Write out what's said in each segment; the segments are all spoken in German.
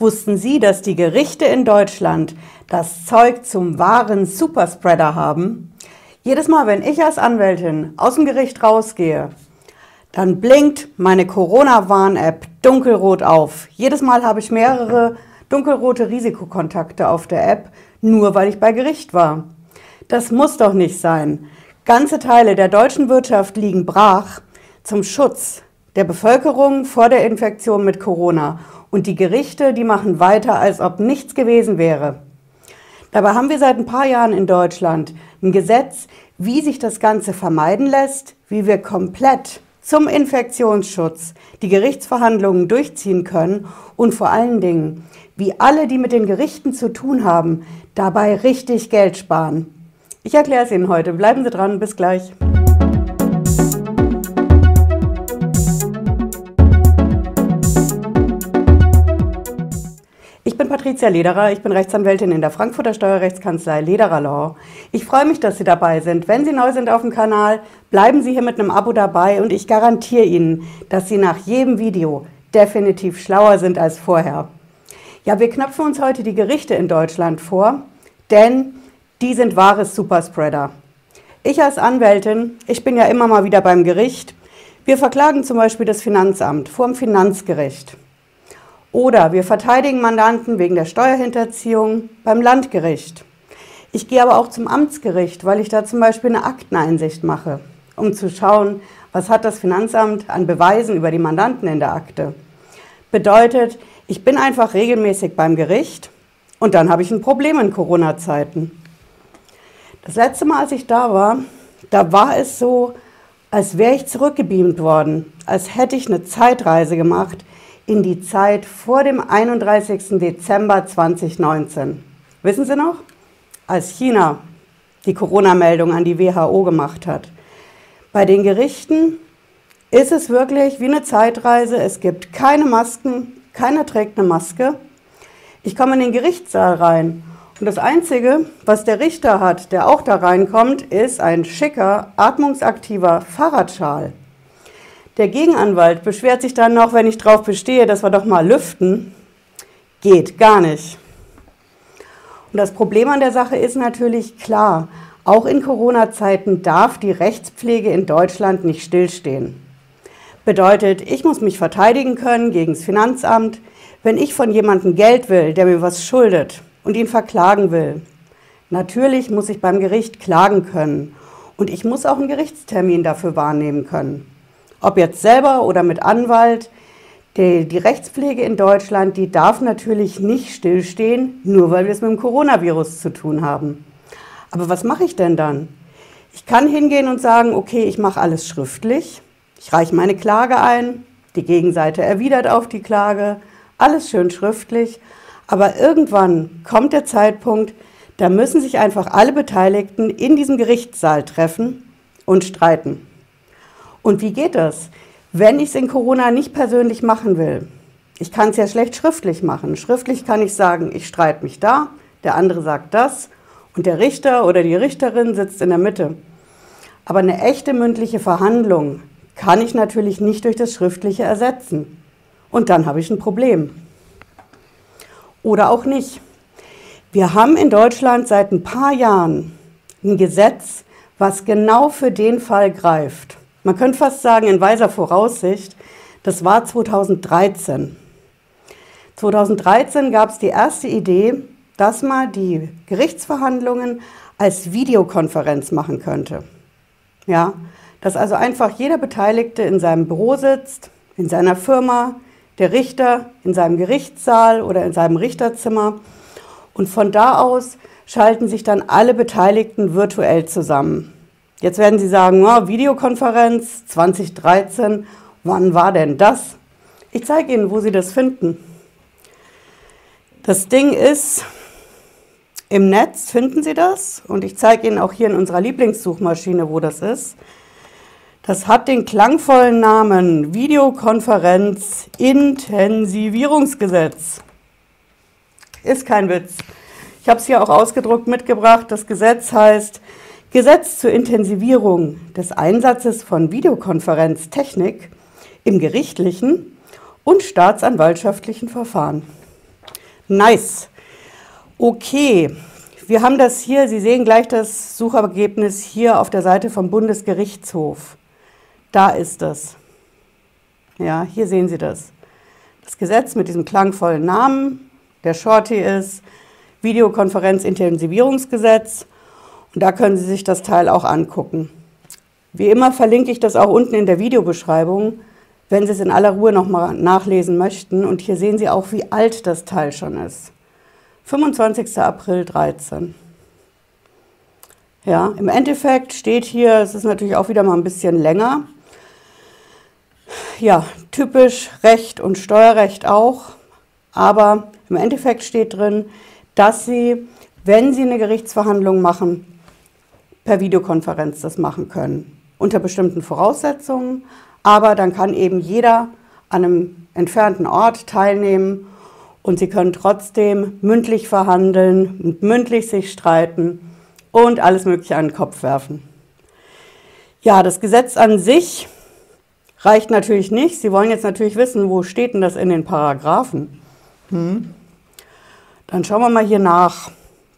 Wussten Sie, dass die Gerichte in Deutschland das Zeug zum wahren Superspreader haben? Jedes Mal, wenn ich als Anwältin aus dem Gericht rausgehe, dann blinkt meine Corona-Warn-App dunkelrot auf. Jedes Mal habe ich mehrere dunkelrote Risikokontakte auf der App, nur weil ich bei Gericht war. Das muss doch nicht sein. Ganze Teile der deutschen Wirtschaft liegen brach zum Schutz der Bevölkerung vor der Infektion mit Corona und die Gerichte, die machen weiter, als ob nichts gewesen wäre. Dabei haben wir seit ein paar Jahren in Deutschland ein Gesetz, wie sich das Ganze vermeiden lässt, wie wir komplett zum Infektionsschutz die Gerichtsverhandlungen durchziehen können und vor allen Dingen, wie alle, die mit den Gerichten zu tun haben, dabei richtig Geld sparen. Ich erkläre es Ihnen heute. Bleiben Sie dran. Bis gleich. Patricia Lederer, ich bin Rechtsanwältin in der Frankfurter Steuerrechtskanzlei Lederer Law. Ich freue mich, dass Sie dabei sind. Wenn Sie neu sind auf dem Kanal, bleiben Sie hier mit einem Abo dabei und ich garantiere Ihnen, dass Sie nach jedem Video definitiv schlauer sind als vorher. Ja, wir knöpfen uns heute die Gerichte in Deutschland vor, denn die sind wahres Superspreader. Ich als Anwältin, ich bin ja immer mal wieder beim Gericht. Wir verklagen zum Beispiel das Finanzamt vor dem Finanzgericht. Oder wir verteidigen Mandanten wegen der Steuerhinterziehung beim Landgericht. Ich gehe aber auch zum Amtsgericht, weil ich da zum Beispiel eine Akteneinsicht mache, um zu schauen, was hat das Finanzamt an Beweisen über die Mandanten in der Akte. Bedeutet, ich bin einfach regelmäßig beim Gericht und dann habe ich ein Problem in Corona-Zeiten. Das letzte Mal, als ich da war, da war es so, als wäre ich zurückgebeamt worden, als hätte ich eine Zeitreise gemacht in die Zeit vor dem 31. Dezember 2019. Wissen Sie noch? Als China die Corona-Meldung an die WHO gemacht hat. Bei den Gerichten ist es wirklich wie eine Zeitreise. Es gibt keine Masken, keiner trägt eine Maske. Ich komme in den Gerichtssaal rein und das Einzige, was der Richter hat, der auch da reinkommt, ist ein schicker, atmungsaktiver Fahrradschal. Der Gegenanwalt beschwert sich dann noch, wenn ich darauf bestehe, dass wir doch mal lüften. Geht gar nicht. Und das Problem an der Sache ist natürlich klar, auch in Corona-Zeiten darf die Rechtspflege in Deutschland nicht stillstehen. Bedeutet, ich muss mich verteidigen können gegen das Finanzamt, wenn ich von jemandem Geld will, der mir was schuldet und ihn verklagen will. Natürlich muss ich beim Gericht klagen können und ich muss auch einen Gerichtstermin dafür wahrnehmen können ob jetzt selber oder mit Anwalt. Die, die, Rechtspflege in Deutschland, die darf natürlich nicht stillstehen, nur weil wir es mit dem Coronavirus zu tun haben. Aber was mache ich denn dann? Ich kann hingehen und sagen, okay, ich mache alles schriftlich, ich reiche meine Klage ein, die Gegenseite erwidert auf die Klage, alles schön schriftlich, aber irgendwann kommt der Zeitpunkt, da müssen sich einfach alle Beteiligten in diesem Gerichtssaal treffen und streiten. Und wie geht das, wenn ich es in Corona nicht persönlich machen will? Ich kann es ja schlecht schriftlich machen. Schriftlich kann ich sagen, ich streite mich da, der andere sagt das und der Richter oder die Richterin sitzt in der Mitte. Aber eine echte mündliche Verhandlung kann ich natürlich nicht durch das Schriftliche ersetzen. Und dann habe ich ein Problem. Oder auch nicht. Wir haben in Deutschland seit ein paar Jahren ein Gesetz, was genau für den Fall greift. Man könnte fast sagen, in weiser Voraussicht, das war 2013. 2013 gab es die erste Idee, dass man die Gerichtsverhandlungen als Videokonferenz machen könnte. Ja, dass also einfach jeder Beteiligte in seinem Büro sitzt, in seiner Firma, der Richter in seinem Gerichtssaal oder in seinem Richterzimmer und von da aus schalten sich dann alle Beteiligten virtuell zusammen. Jetzt werden Sie sagen, oh, Videokonferenz 2013, wann war denn das? Ich zeige Ihnen, wo Sie das finden. Das Ding ist, im Netz finden Sie das und ich zeige Ihnen auch hier in unserer Lieblingssuchmaschine, wo das ist. Das hat den klangvollen Namen Videokonferenz Intensivierungsgesetz. Ist kein Witz. Ich habe es hier auch ausgedruckt mitgebracht. Das Gesetz heißt Gesetz zur Intensivierung des Einsatzes von Videokonferenztechnik im gerichtlichen und staatsanwaltschaftlichen Verfahren. Nice. Okay, wir haben das hier, Sie sehen gleich das Suchergebnis hier auf der Seite vom Bundesgerichtshof. Da ist es. Ja, hier sehen Sie das. Das Gesetz mit diesem klangvollen Namen, der Shorty ist Videokonferenzintensivierungsgesetz. Und da können Sie sich das Teil auch angucken. Wie immer verlinke ich das auch unten in der Videobeschreibung, wenn Sie es in aller Ruhe nochmal nachlesen möchten. Und hier sehen Sie auch, wie alt das Teil schon ist. 25. April 13. Ja, im Endeffekt steht hier, es ist natürlich auch wieder mal ein bisschen länger. Ja, typisch Recht und Steuerrecht auch. Aber im Endeffekt steht drin, dass Sie, wenn Sie eine Gerichtsverhandlung machen, per Videokonferenz das machen können. Unter bestimmten Voraussetzungen. Aber dann kann eben jeder an einem entfernten Ort teilnehmen und Sie können trotzdem mündlich verhandeln und mündlich sich streiten und alles Mögliche an den Kopf werfen. Ja, das Gesetz an sich reicht natürlich nicht. Sie wollen jetzt natürlich wissen, wo steht denn das in den Paragraphen? Hm. Dann schauen wir mal hier nach.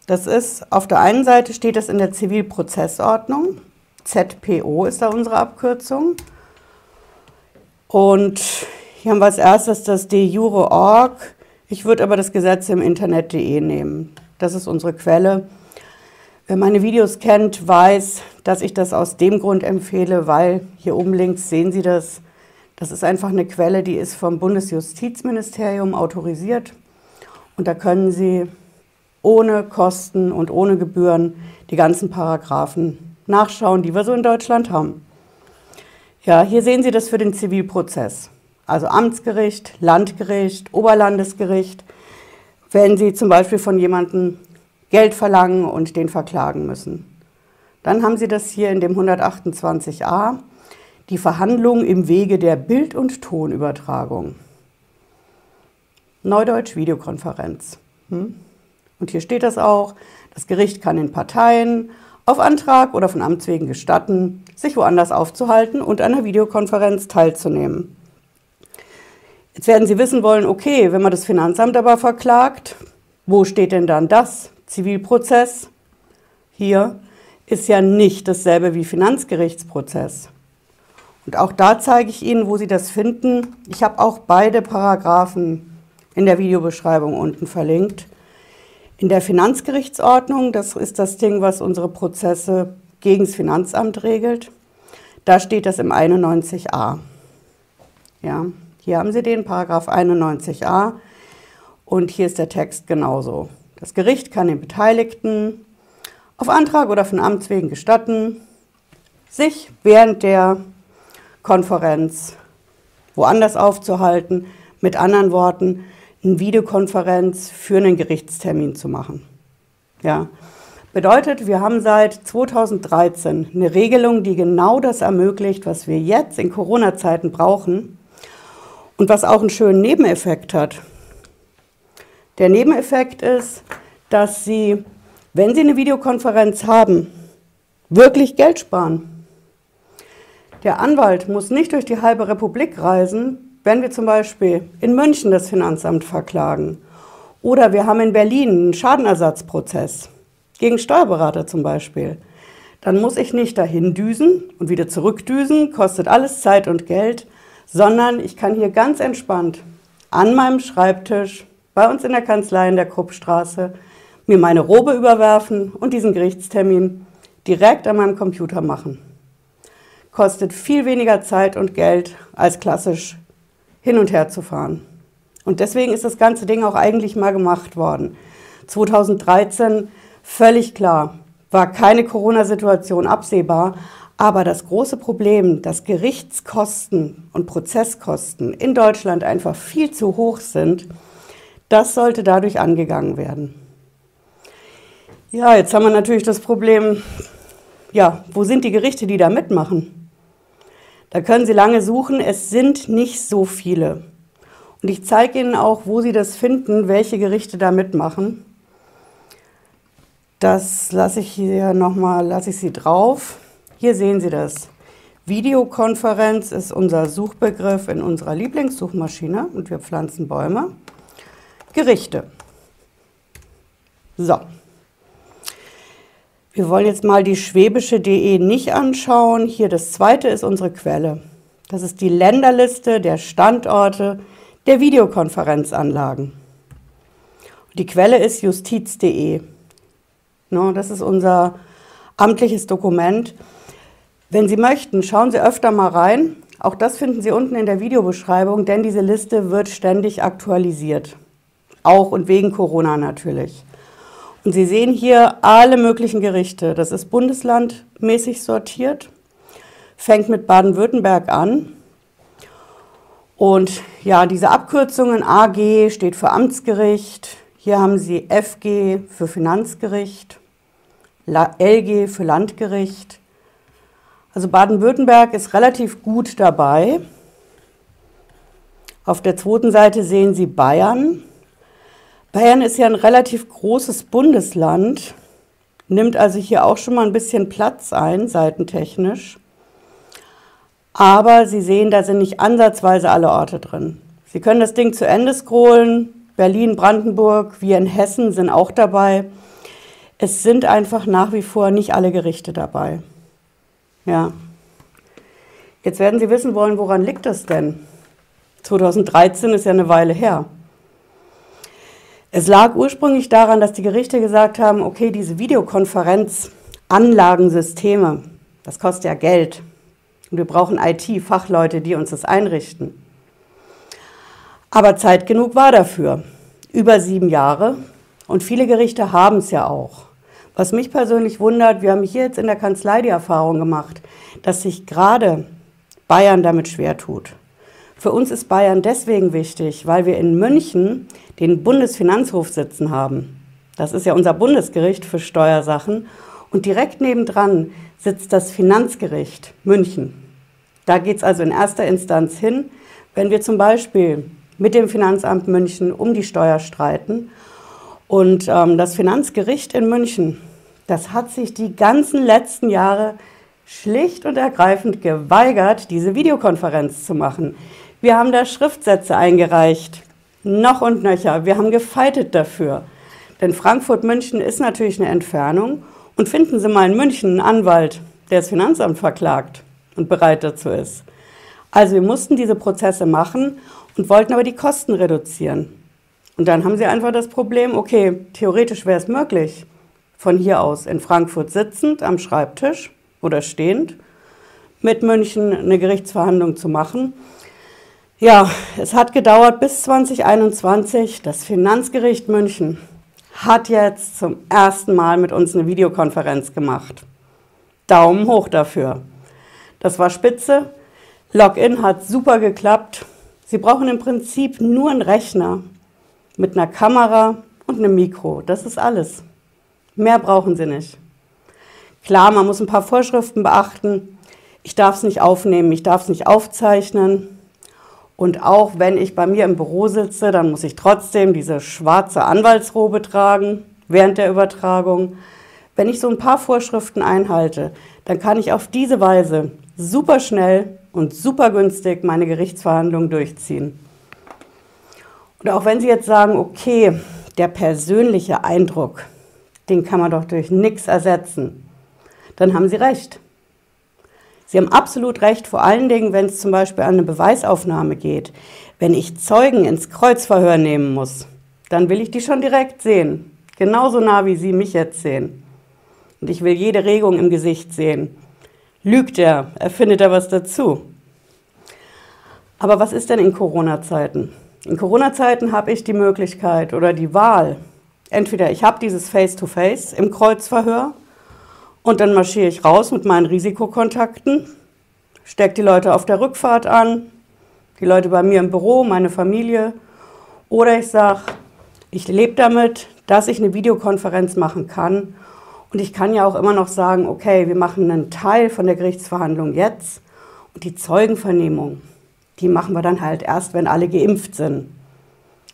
Das ist, auf der einen Seite steht das in der Zivilprozessordnung. ZPO ist da unsere Abkürzung. Und hier haben wir als erstes das de jure org. Ich würde aber das Gesetz im Internet.de nehmen. Das ist unsere Quelle. Wer meine Videos kennt, weiß, dass ich das aus dem Grund empfehle, weil hier oben links sehen Sie das. Das ist einfach eine Quelle, die ist vom Bundesjustizministerium autorisiert. Und da können Sie ohne Kosten und ohne Gebühren die ganzen Paragraphen nachschauen, die wir so in Deutschland haben. Ja, hier sehen Sie das für den Zivilprozess. Also Amtsgericht, Landgericht, Oberlandesgericht. Wenn Sie zum Beispiel von jemandem Geld verlangen und den verklagen müssen. Dann haben Sie das hier in dem 128a, die Verhandlung im Wege der Bild- und Tonübertragung. Neudeutsch Videokonferenz. Hm? Und hier steht das auch, das Gericht kann den Parteien auf Antrag oder von Amts wegen gestatten, sich woanders aufzuhalten und an einer Videokonferenz teilzunehmen. Jetzt werden Sie wissen wollen, okay, wenn man das Finanzamt aber verklagt, wo steht denn dann das? Zivilprozess hier ist ja nicht dasselbe wie Finanzgerichtsprozess. Und auch da zeige ich Ihnen, wo Sie das finden. Ich habe auch beide Paragraphen in der Videobeschreibung unten verlinkt. In der Finanzgerichtsordnung, das ist das Ding, was unsere Prozesse gegen das Finanzamt regelt, da steht das im 91a. Ja, hier haben Sie den Paragraph 91a und hier ist der Text genauso. Das Gericht kann den Beteiligten auf Antrag oder von Amts wegen gestatten, sich während der Konferenz woanders aufzuhalten, mit anderen Worten, eine Videokonferenz für einen Gerichtstermin zu machen. Ja. Bedeutet, wir haben seit 2013 eine Regelung, die genau das ermöglicht, was wir jetzt in Corona-Zeiten brauchen und was auch einen schönen Nebeneffekt hat. Der Nebeneffekt ist, dass Sie, wenn Sie eine Videokonferenz haben, wirklich Geld sparen. Der Anwalt muss nicht durch die halbe Republik reisen, wenn wir zum Beispiel in München das Finanzamt verklagen. Oder wir haben in Berlin einen Schadenersatzprozess gegen Steuerberater zum Beispiel. Dann muss ich nicht dahin düsen und wieder zurückdüsen, kostet alles Zeit und Geld, sondern ich kann hier ganz entspannt an meinem Schreibtisch bei uns in der Kanzlei in der Kruppstraße mir meine Robe überwerfen und diesen Gerichtstermin direkt an meinem Computer machen. Kostet viel weniger Zeit und Geld, als klassisch hin und her zu fahren. Und deswegen ist das ganze Ding auch eigentlich mal gemacht worden. 2013 völlig klar, war keine Corona-Situation absehbar, aber das große Problem, dass Gerichtskosten und Prozesskosten in Deutschland einfach viel zu hoch sind, das sollte dadurch angegangen werden. Ja, jetzt haben wir natürlich das Problem, ja, wo sind die Gerichte, die da mitmachen? Da können Sie lange suchen, es sind nicht so viele. Und ich zeige Ihnen auch, wo Sie das finden, welche Gerichte da mitmachen. Das lasse ich hier nochmal, lasse ich Sie drauf. Hier sehen Sie das. Videokonferenz ist unser Suchbegriff in unserer Lieblingssuchmaschine und wir pflanzen Bäume. Gerichte. So. Wir wollen jetzt mal die schwäbische.de nicht anschauen. Hier das zweite ist unsere Quelle. Das ist die Länderliste der Standorte der Videokonferenzanlagen. Die Quelle ist justiz.de. Das ist unser amtliches Dokument. Wenn Sie möchten, schauen Sie öfter mal rein. Auch das finden Sie unten in der Videobeschreibung, denn diese Liste wird ständig aktualisiert. Auch und wegen Corona natürlich. Und Sie sehen hier alle möglichen Gerichte. Das ist bundeslandmäßig sortiert, fängt mit Baden-Württemberg an. Und ja, diese Abkürzungen AG steht für Amtsgericht, hier haben Sie FG für Finanzgericht, LG für Landgericht. Also Baden-Württemberg ist relativ gut dabei. Auf der zweiten Seite sehen Sie Bayern. Bayern ist ja ein relativ großes Bundesland, nimmt also hier auch schon mal ein bisschen Platz ein, seitentechnisch. Aber Sie sehen, da sind nicht ansatzweise alle Orte drin. Sie können das Ding zu Ende scrollen, Berlin, Brandenburg, wir in Hessen sind auch dabei. Es sind einfach nach wie vor nicht alle Gerichte dabei. Ja. Jetzt werden Sie wissen wollen, woran liegt das denn? 2013 ist ja eine Weile her. Es lag ursprünglich daran, dass die Gerichte gesagt haben, okay, diese Videokonferenzanlagensysteme, das kostet ja Geld. Und wir brauchen IT-Fachleute, die uns das einrichten. Aber Zeit genug war dafür. Über sieben Jahre. Und viele Gerichte haben es ja auch. Was mich persönlich wundert, wir haben hier jetzt in der Kanzlei die Erfahrung gemacht, dass sich gerade Bayern damit schwer tut. Für uns ist Bayern deswegen wichtig, weil wir in München den Bundesfinanzhof sitzen haben. Das ist ja unser Bundesgericht für Steuersachen. Und direkt nebendran sitzt das Finanzgericht München. Da geht es also in erster Instanz hin, wenn wir zum Beispiel mit dem Finanzamt München um die Steuer streiten. Und ähm, das Finanzgericht in München, das hat sich die ganzen letzten Jahre schlicht und ergreifend geweigert, diese Videokonferenz zu machen. Wir haben da Schriftsätze eingereicht, noch und nöcher. Wir haben gefeitet dafür. Denn Frankfurt-München ist natürlich eine Entfernung. Und finden Sie mal in München einen Anwalt, der das Finanzamt verklagt und bereit dazu ist. Also wir mussten diese Prozesse machen und wollten aber die Kosten reduzieren. Und dann haben sie einfach das Problem, okay, theoretisch wäre es möglich, von hier aus in Frankfurt sitzend am Schreibtisch oder stehend mit München eine Gerichtsverhandlung zu machen. Ja, es hat gedauert bis 2021. Das Finanzgericht München hat jetzt zum ersten Mal mit uns eine Videokonferenz gemacht. Daumen hoch dafür. Das war spitze. Login hat super geklappt. Sie brauchen im Prinzip nur einen Rechner mit einer Kamera und einem Mikro. Das ist alles. Mehr brauchen Sie nicht. Klar, man muss ein paar Vorschriften beachten. Ich darf es nicht aufnehmen, ich darf es nicht aufzeichnen. Und auch wenn ich bei mir im Büro sitze, dann muss ich trotzdem diese schwarze Anwaltsrobe tragen während der Übertragung. Wenn ich so ein paar Vorschriften einhalte, dann kann ich auf diese Weise super schnell und super günstig meine Gerichtsverhandlungen durchziehen. Und auch wenn Sie jetzt sagen, okay, der persönliche Eindruck, den kann man doch durch nichts ersetzen, dann haben Sie recht. Sie haben absolut recht, vor allen Dingen, wenn es zum Beispiel an eine Beweisaufnahme geht. Wenn ich Zeugen ins Kreuzverhör nehmen muss, dann will ich die schon direkt sehen. Genauso nah, wie Sie mich jetzt sehen. Und ich will jede Regung im Gesicht sehen. Lügt er? Erfindet er was dazu? Aber was ist denn in Corona-Zeiten? In Corona-Zeiten habe ich die Möglichkeit oder die Wahl. Entweder ich habe dieses Face-to-Face -face im Kreuzverhör und dann marschiere ich raus mit meinen Risikokontakten, stecke die Leute auf der Rückfahrt an, die Leute bei mir im Büro, meine Familie. Oder ich sage, ich lebe damit, dass ich eine Videokonferenz machen kann und ich kann ja auch immer noch sagen, okay, wir machen einen Teil von der Gerichtsverhandlung jetzt und die Zeugenvernehmung, die machen wir dann halt erst, wenn alle geimpft sind.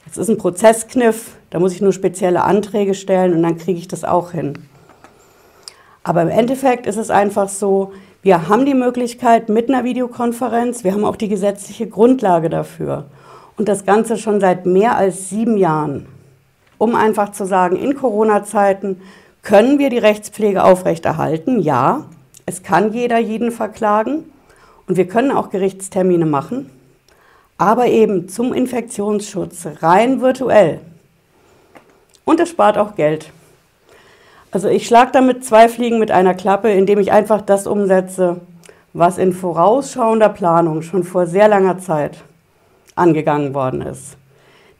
Das ist ein Prozesskniff, da muss ich nur spezielle Anträge stellen und dann kriege ich das auch hin. Aber im Endeffekt ist es einfach so, wir haben die Möglichkeit mit einer Videokonferenz, wir haben auch die gesetzliche Grundlage dafür. Und das Ganze schon seit mehr als sieben Jahren. um einfach zu sagen, in Corona-Zeiten können wir die Rechtspflege aufrechterhalten? Ja, es kann jeder jeden verklagen und wir können auch Gerichtstermine machen, aber eben zum Infektionsschutz rein virtuell. Und es spart auch Geld. Also ich schlage damit zwei Fliegen mit einer Klappe, indem ich einfach das umsetze, was in vorausschauender Planung schon vor sehr langer Zeit angegangen worden ist.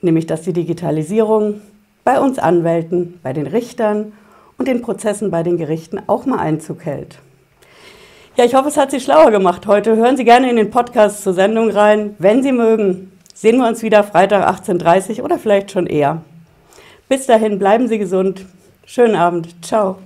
Nämlich, dass die Digitalisierung bei uns Anwälten, bei den Richtern und den Prozessen bei den Gerichten auch mal Einzug hält. Ja, ich hoffe, es hat Sie schlauer gemacht heute. Hören Sie gerne in den Podcast zur Sendung rein. Wenn Sie mögen, sehen wir uns wieder Freitag 18.30 Uhr oder vielleicht schon eher. Bis dahin, bleiben Sie gesund. Schönen Abend. Ciao.